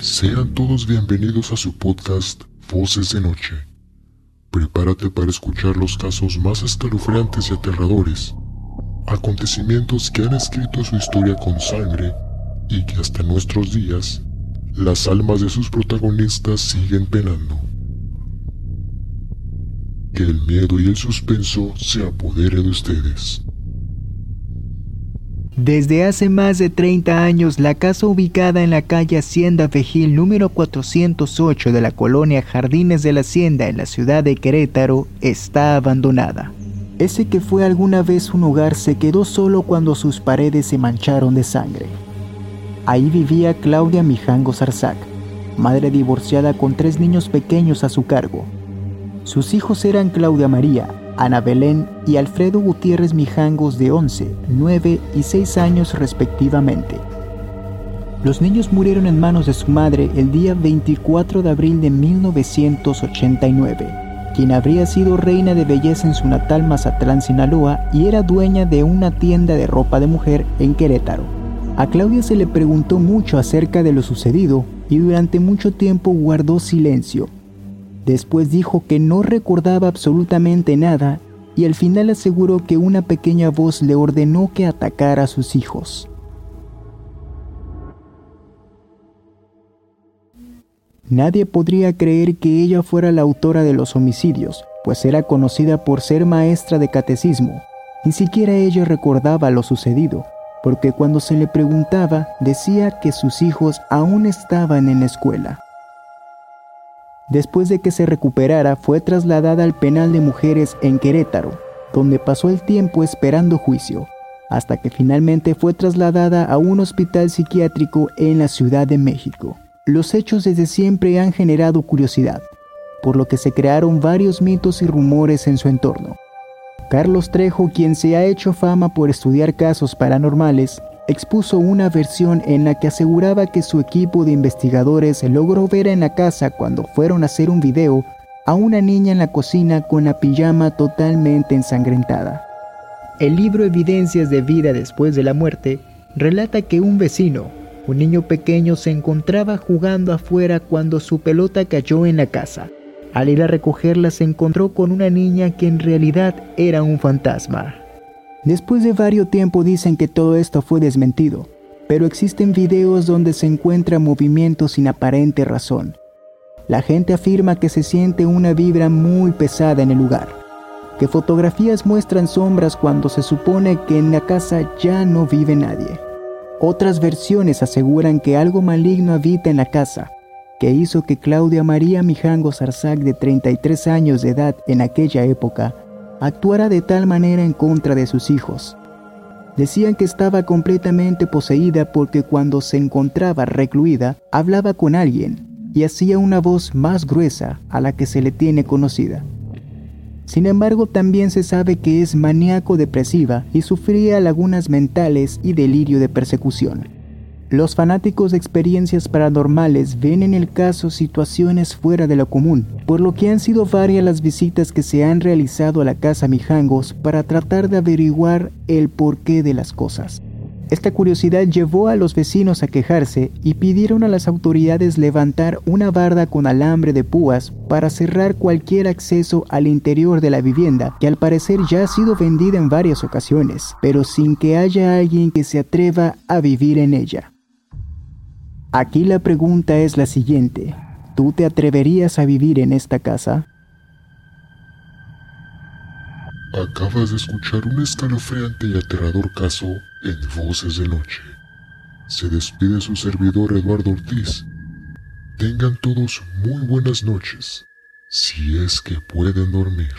Sean todos bienvenidos a su podcast Voces de Noche. Prepárate para escuchar los casos más escalofriantes y aterradores, acontecimientos que han escrito su historia con sangre y que hasta nuestros días las almas de sus protagonistas siguen penando. Que el miedo y el suspenso se apodere de ustedes. Desde hace más de 30 años, la casa ubicada en la calle Hacienda Vejil número 408 de la colonia Jardines de la Hacienda en la ciudad de Querétaro está abandonada. Ese que fue alguna vez un hogar se quedó solo cuando sus paredes se mancharon de sangre. Ahí vivía Claudia Mijango Zarzac, madre divorciada con tres niños pequeños a su cargo. Sus hijos eran Claudia María, Ana Belén y Alfredo Gutiérrez Mijangos de 11, 9 y 6 años respectivamente. Los niños murieron en manos de su madre el día 24 de abril de 1989, quien habría sido reina de belleza en su natal Mazatlán, Sinaloa, y era dueña de una tienda de ropa de mujer en Querétaro. A Claudia se le preguntó mucho acerca de lo sucedido y durante mucho tiempo guardó silencio, Después dijo que no recordaba absolutamente nada y al final aseguró que una pequeña voz le ordenó que atacara a sus hijos. Nadie podría creer que ella fuera la autora de los homicidios, pues era conocida por ser maestra de catecismo. Ni siquiera ella recordaba lo sucedido, porque cuando se le preguntaba decía que sus hijos aún estaban en la escuela. Después de que se recuperara, fue trasladada al penal de mujeres en Querétaro, donde pasó el tiempo esperando juicio, hasta que finalmente fue trasladada a un hospital psiquiátrico en la Ciudad de México. Los hechos desde siempre han generado curiosidad, por lo que se crearon varios mitos y rumores en su entorno. Carlos Trejo, quien se ha hecho fama por estudiar casos paranormales, expuso una versión en la que aseguraba que su equipo de investigadores logró ver en la casa cuando fueron a hacer un video a una niña en la cocina con la pijama totalmente ensangrentada. El libro Evidencias de vida después de la muerte relata que un vecino, un niño pequeño, se encontraba jugando afuera cuando su pelota cayó en la casa. Al ir a recogerla se encontró con una niña que en realidad era un fantasma. Después de varios tiempo dicen que todo esto fue desmentido, pero existen videos donde se encuentra movimiento sin aparente razón. La gente afirma que se siente una vibra muy pesada en el lugar, que fotografías muestran sombras cuando se supone que en la casa ya no vive nadie. Otras versiones aseguran que algo maligno habita en la casa, que hizo que Claudia María Mijango Zarzac de 33 años de edad en aquella época actuara de tal manera en contra de sus hijos. Decían que estaba completamente poseída porque cuando se encontraba recluida hablaba con alguien y hacía una voz más gruesa a la que se le tiene conocida. Sin embargo, también se sabe que es maníaco depresiva y sufría lagunas mentales y delirio de persecución. Los fanáticos de experiencias paranormales ven en el caso situaciones fuera de lo común, por lo que han sido varias las visitas que se han realizado a la casa Mijangos para tratar de averiguar el porqué de las cosas. Esta curiosidad llevó a los vecinos a quejarse y pidieron a las autoridades levantar una barda con alambre de púas para cerrar cualquier acceso al interior de la vivienda, que al parecer ya ha sido vendida en varias ocasiones, pero sin que haya alguien que se atreva a vivir en ella. Aquí la pregunta es la siguiente. ¿Tú te atreverías a vivir en esta casa? Acabas de escuchar un escalofriante y aterrador caso en Voces de Noche. Se despide su servidor Eduardo Ortiz. Tengan todos muy buenas noches, si es que pueden dormir.